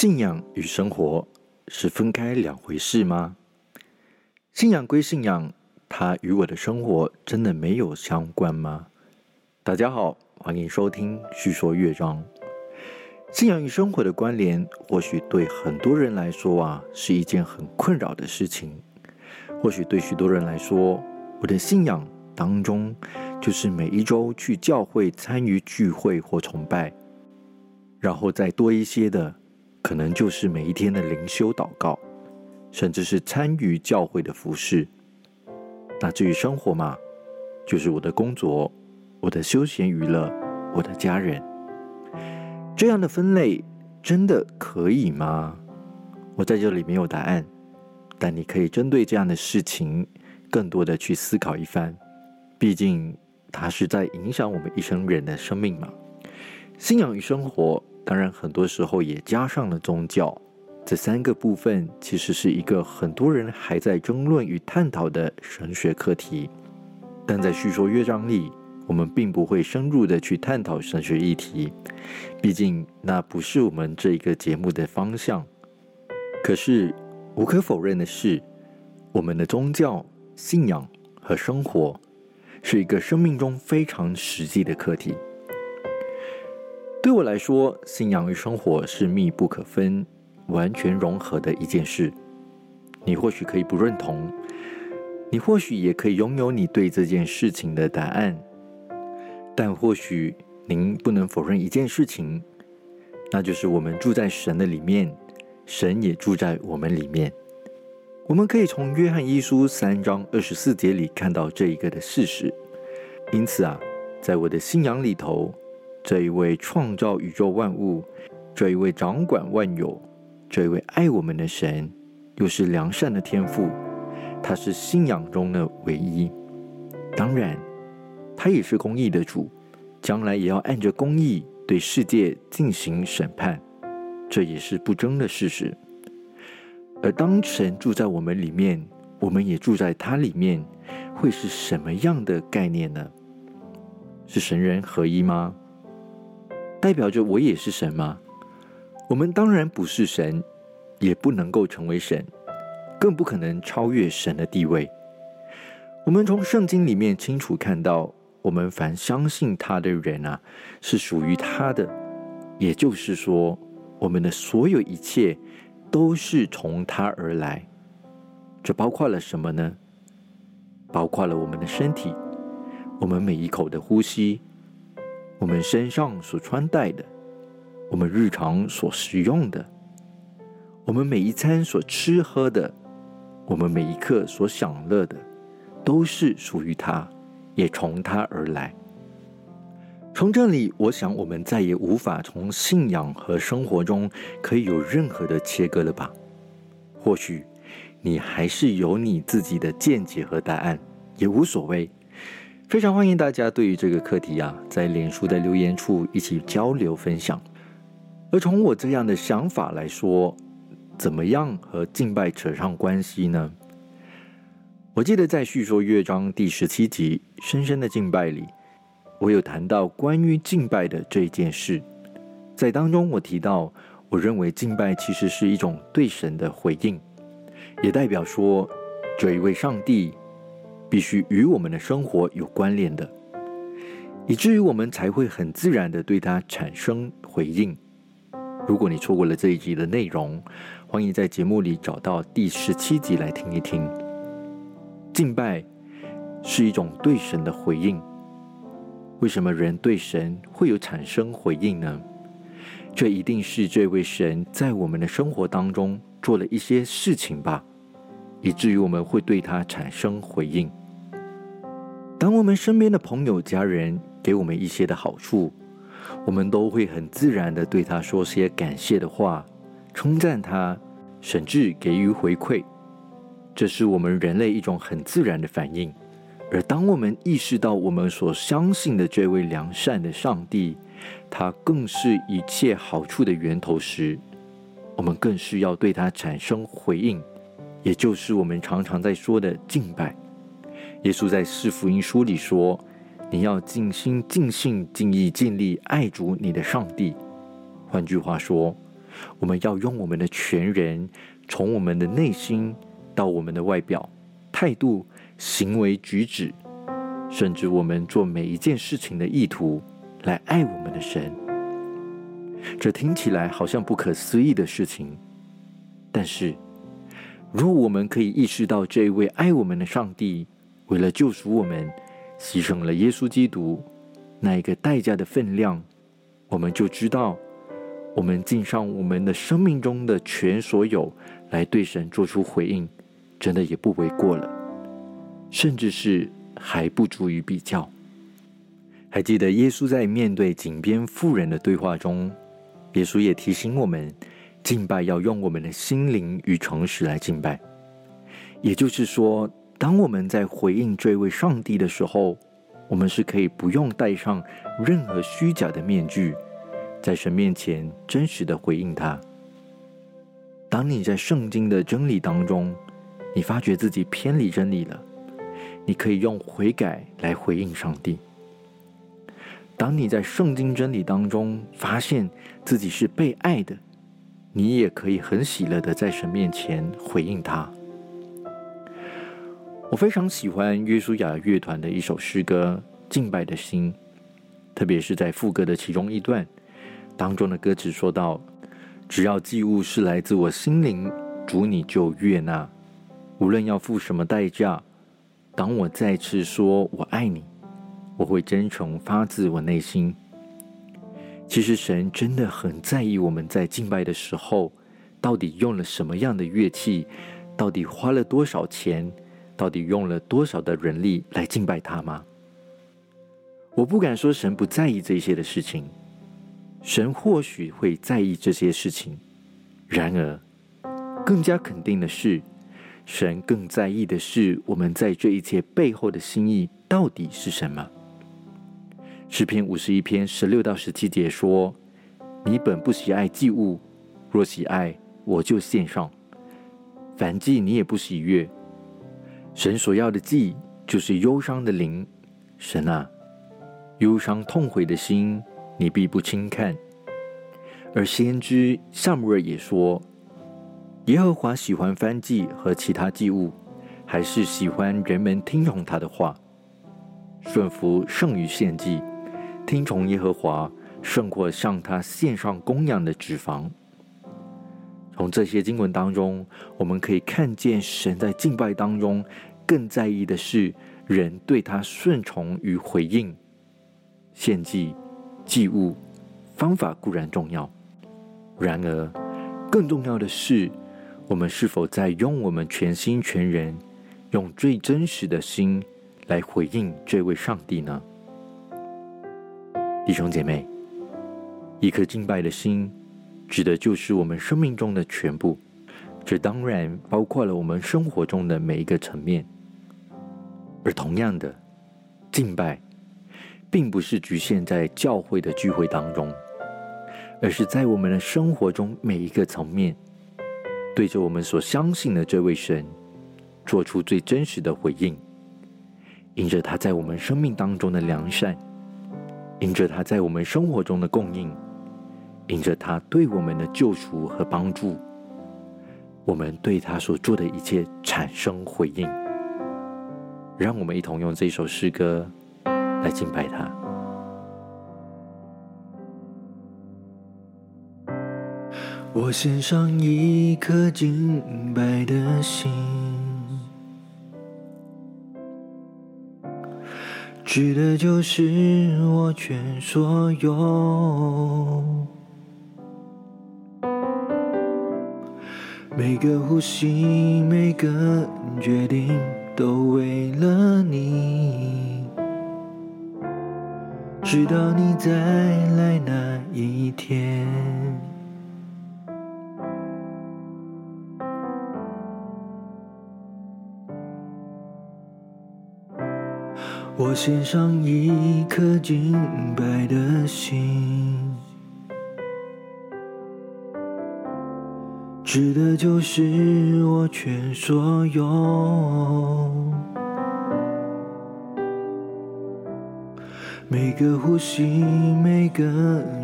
信仰与生活是分开两回事吗？信仰归信仰，它与我的生活真的没有相关吗？大家好，欢迎收听《叙说乐章》。信仰与生活的关联，或许对很多人来说啊，是一件很困扰的事情。或许对许多人来说，我的信仰当中，就是每一周去教会参与聚会或崇拜，然后再多一些的，可能就是每一天的灵修祷告，甚至是参与教会的服饰。那至于生活嘛，就是我的工作、我的休闲娱乐、我的家人。这样的分类真的可以吗？我在这里没有答案，但你可以针对这样的事情更多的去思考一番。毕竟它是在影响我们一生人的生命嘛。信仰与生活，当然很多时候也加上了宗教。这三个部分其实是一个很多人还在争论与探讨的神学课题，但在叙说乐章里。我们并不会深入的去探讨神学议题，毕竟那不是我们这一个节目的方向。可是无可否认的是，我们的宗教信仰和生活是一个生命中非常实际的课题。对我来说，信仰与生活是密不可分、完全融合的一件事。你或许可以不认同，你或许也可以拥有你对这件事情的答案。但或许您不能否认一件事情，那就是我们住在神的里面，神也住在我们里面。我们可以从约翰一书三章二十四节里看到这一个的事实。因此啊，在我的信仰里头，这一位创造宇宙万物、这一位掌管万有、这一位爱我们的神，又是良善的天赋，他是信仰中的唯一。当然。他也是公义的主，将来也要按着公义对世界进行审判，这也是不争的事实。而当神住在我们里面，我们也住在他里面，会是什么样的概念呢？是神人合一吗？代表着我也是神吗？我们当然不是神，也不能够成为神，更不可能超越神的地位。我们从圣经里面清楚看到。我们凡相信他的人啊，是属于他的，也就是说，我们的所有一切都是从他而来。这包括了什么呢？包括了我们的身体，我们每一口的呼吸，我们身上所穿戴的，我们日常所使用的，我们每一餐所吃喝的，我们每一刻所享乐的，都是属于他。也从他而来。从这里，我想我们再也无法从信仰和生活中可以有任何的切割了吧？或许你还是有你自己的见解和答案，也无所谓。非常欢迎大家对于这个课题啊，在脸书的留言处一起交流分享。而从我这样的想法来说，怎么样和敬拜扯上关系呢？我记得在叙说乐章第十七集《深深的敬拜》里，我有谈到关于敬拜的这件事。在当中，我提到，我认为敬拜其实是一种对神的回应，也代表说，这一位上帝必须与我们的生活有关联的，以至于我们才会很自然的对它产生回应。如果你错过了这一集的内容，欢迎在节目里找到第十七集来听一听。敬拜是一种对神的回应。为什么人对神会有产生回应呢？这一定是这位神在我们的生活当中做了一些事情吧，以至于我们会对他产生回应。当我们身边的朋友、家人给我们一些的好处，我们都会很自然的对他说些感谢的话，称赞他，甚至给予回馈。这是我们人类一种很自然的反应，而当我们意识到我们所相信的这位良善的上帝，他更是一切好处的源头时，我们更是要对他产生回应，也就是我们常常在说的敬拜。耶稣在四福音书里说：“你要尽心、尽性、尽意、尽力爱主你的上帝。”换句话说，我们要用我们的全人，从我们的内心到我们的外表、态度、行为举止，甚至我们做每一件事情的意图，来爱我们的神。这听起来好像不可思议的事情，但是，如果我们可以意识到这一位爱我们的上帝，为了救赎我们，牺牲了耶稣基督那一个代价的分量，我们就知道，我们尽上我们的生命中的全所有来对神做出回应，真的也不为过了，甚至是还不足以比较。还记得耶稣在面对井边妇人的对话中。耶稣也提醒我们，敬拜要用我们的心灵与诚实来敬拜。也就是说，当我们在回应这位上帝的时候，我们是可以不用戴上任何虚假的面具，在神面前真实的回应他。当你在圣经的真理当中，你发觉自己偏离真理了，你可以用悔改来回应上帝。当你在圣经真理当中发现自己是被爱的，你也可以很喜乐的在神面前回应他。我非常喜欢约书亚乐团的一首诗歌《敬拜的心》，特别是在副歌的其中一段当中的歌词说到：“只要祭物是来自我心灵，主你就悦纳，无论要付什么代价。当我再次说我爱你。”我会真诚发自我内心。其实神真的很在意我们在敬拜的时候，到底用了什么样的乐器，到底花了多少钱，到底用了多少的人力来敬拜他吗？我不敢说神不在意这些的事情，神或许会在意这些事情。然而，更加肯定的是，神更在意的是我们在这一切背后的心意到底是什么。诗篇五十一篇十六到十七节说：“你本不喜爱祭物，若喜爱，我就献上。凡祭你也不喜悦。神所要的祭，就是忧伤的灵。神啊，忧伤痛悔的心，你必不轻看。而先知萨姆尔也说：耶和华喜欢翻祭和其他祭物，还是喜欢人们听从他的话，顺服胜于献祭。”听从耶和华胜过向他献上供养的脂肪。从这些经文当中，我们可以看见神在敬拜当中更在意的是人对他顺从与回应。献祭祭物方法固然重要，然而更重要的是，我们是否在用我们全心全人、用最真实的心来回应这位上帝呢？弟兄姐妹，一颗敬拜的心，指的就是我们生命中的全部。这当然包括了我们生活中的每一个层面。而同样的，敬拜并不是局限在教会的聚会当中，而是在我们的生活中每一个层面，对着我们所相信的这位神，做出最真实的回应，因着他在我们生命当中的良善。因着他在我们生活中的供应，因着他对我们的救赎和帮助，我们对他所做的一切产生回应。让我们一同用这首诗歌来敬拜他。我献上一颗敬拜的心。指的就是我全所有，每个呼吸，每个决定，都为了你，直到你再来那一天。我献上一颗敬拜的心，指的就是我全所有，每个呼吸，每个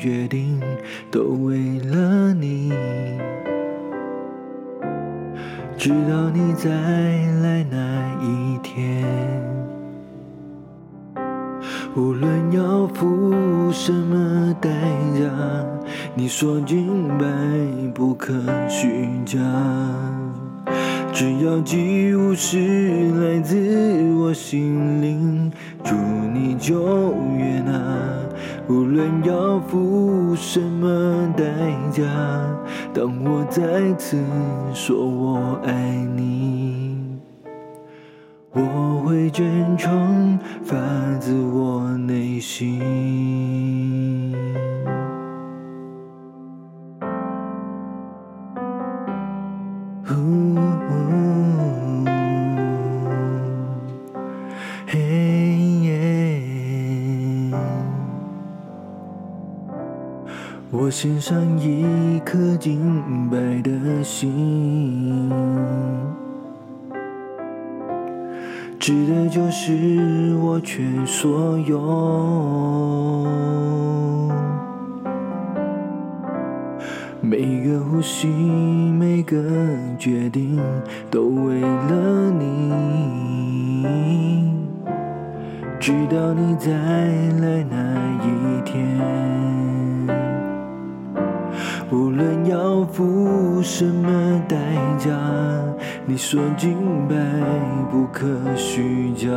决定，都为了你。直到你再来那一天，无论要付什么代价，你说尽白不可虚假。只要寄物是来自我心灵，祝你就悦纳。无论要付什么代价，当我再次说我爱你，我会真诚发自我内心。我献上一颗净白的心，指的就是我全所有。每个呼吸，每个决定，都为了你，直到你再来那一天。无论要付什么代价，你说尽白不可虚假。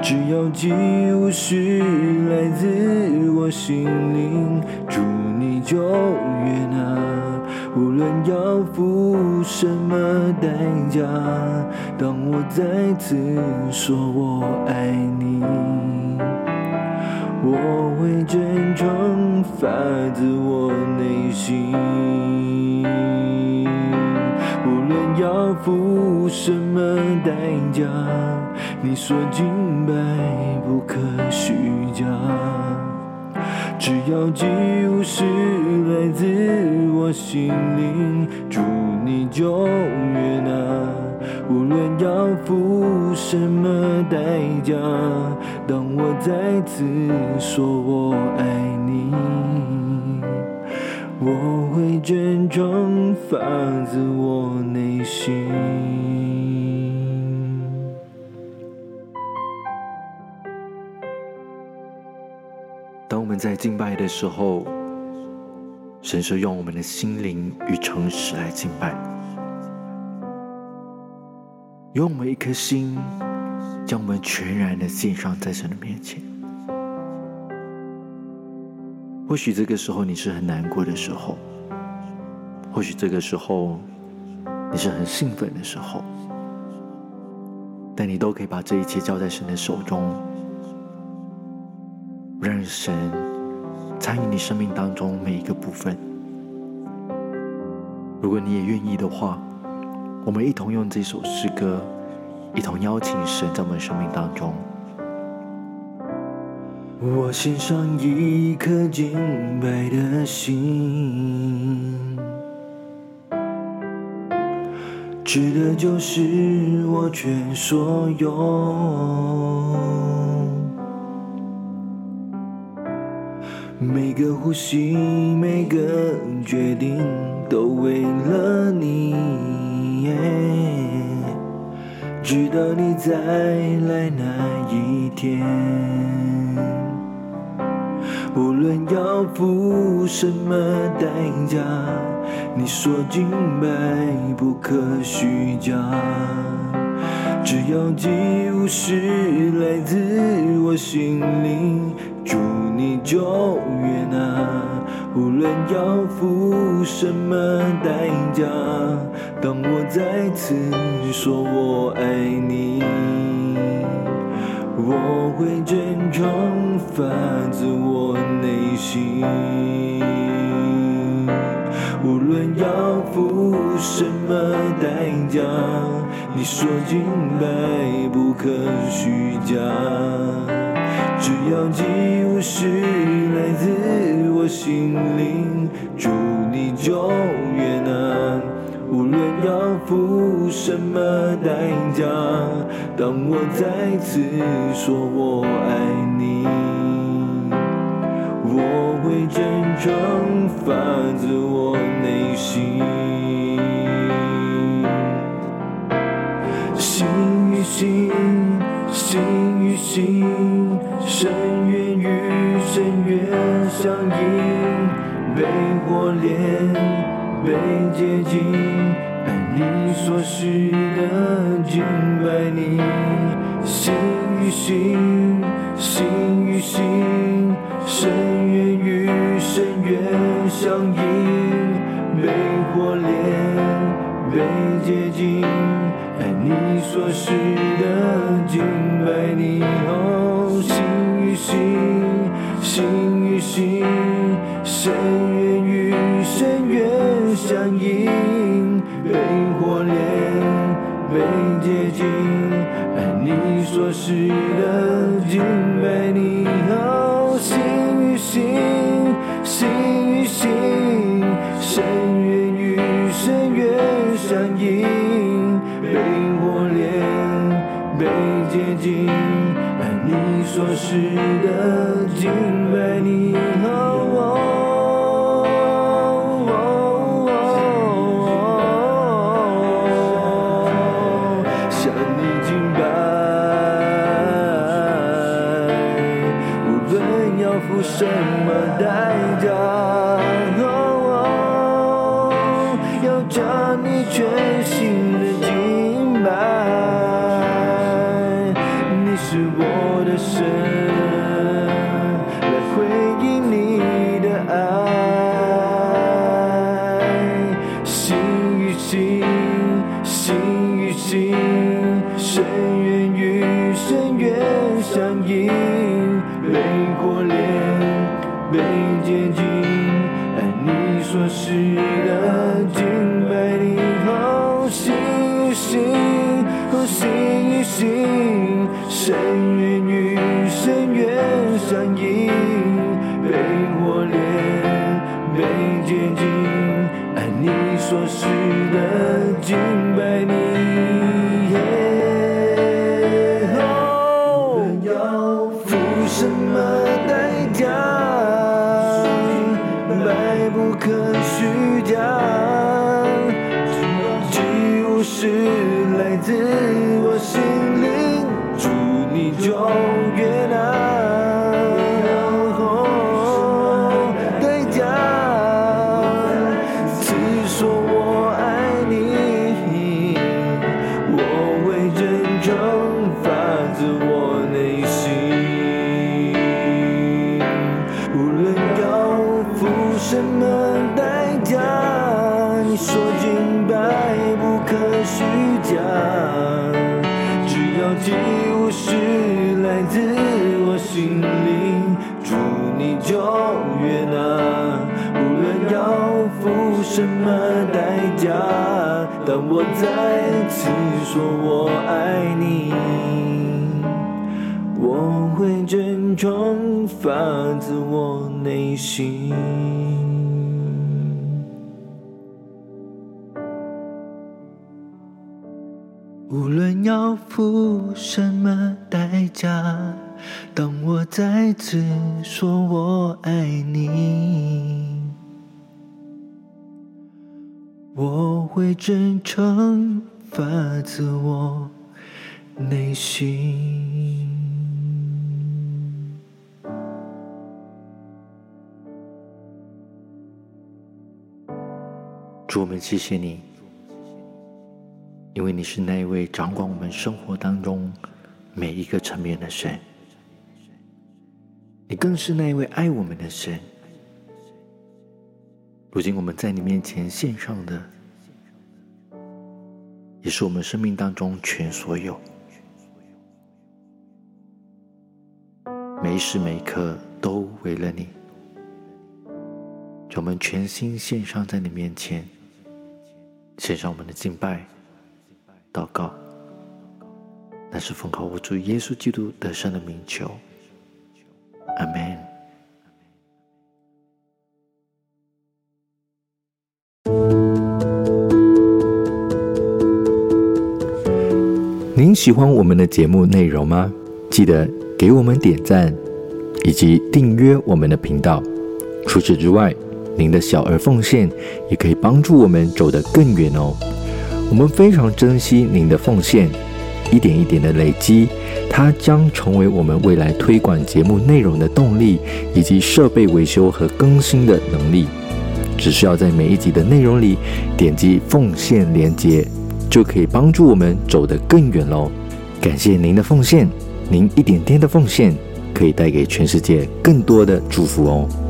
只要寄物是来自我心灵，祝你就悦纳。无论要付什么代价，当我再次说我爱你。我会真诚发自我内心，无论要付什么代价，你说清白不可虚假。只要寄物是来自我心灵，祝你就悦纳。无论要付什么代价，当我再次说我爱你，我会真诚发自我内心。当我们在敬拜的时候，神是用我们的心灵与诚实来敬拜。用我们一颗心，将我们全然的献上在神的面前。或许这个时候你是很难过的时候，或许这个时候你是很兴奋的时候，但你都可以把这一切交在神的手中，让神参与你生命当中每一个部分。如果你也愿意的话。我们一同用这首诗歌，一同邀请神在我们生命当中。我献上一颗净白的心，值得就是我全所有。每个呼吸，每个决定，都为了你。直到你再来那一天，无论要付什么代价，你说尽白不可虚假。只要寄物是来自我心灵，祝你就。论要付什么代价，当我再次说我爱你，我会真诚发自我内心。无论要付什么代价，你说尽白不可虚假。只要寄物是来自我心灵，祝你就越难。无论要付什么代价，当我再次说我爱你，我会真诚发自我内心。心与心，心与心，深渊与深渊相映，被火炼。被接近，爱你所需的敬拜你，心与心，心与心，深渊与深渊相映，被火炼，被接近，爱你所示的敬拜你，哦，心与心，心与心，谁爱你所示的敬拜你，和我。与心，心与心，只要祭物是来自我心灵，祝你就悦纳。无论要付什么代价，当我再次说我爱你，我会真诚发自我内心。无论要付什么代价，当我再次说我爱你，我会真诚发自我内心。主，我们谢谢你。因为你是那一位掌管我们生活当中每一个层面的神，你更是那一位爱我们的神。如今我们在你面前献上的，也是我们生命当中全所有，每时每刻都为了你，我们全心献上在你面前，献上我们的敬拜。祷告，乃是奉靠我主耶稣基督得胜的名求。阿 man。您喜欢我们的节目内容吗？记得给我们点赞以及订阅我们的频道。除此之外，您的小而奉献也可以帮助我们走得更远哦。我们非常珍惜您的奉献，一点一点的累积，它将成为我们未来推广节目内容的动力，以及设备维修和更新的能力。只需要在每一集的内容里点击奉献连接，就可以帮助我们走得更远喽。感谢您的奉献，您一点点的奉献可以带给全世界更多的祝福哦。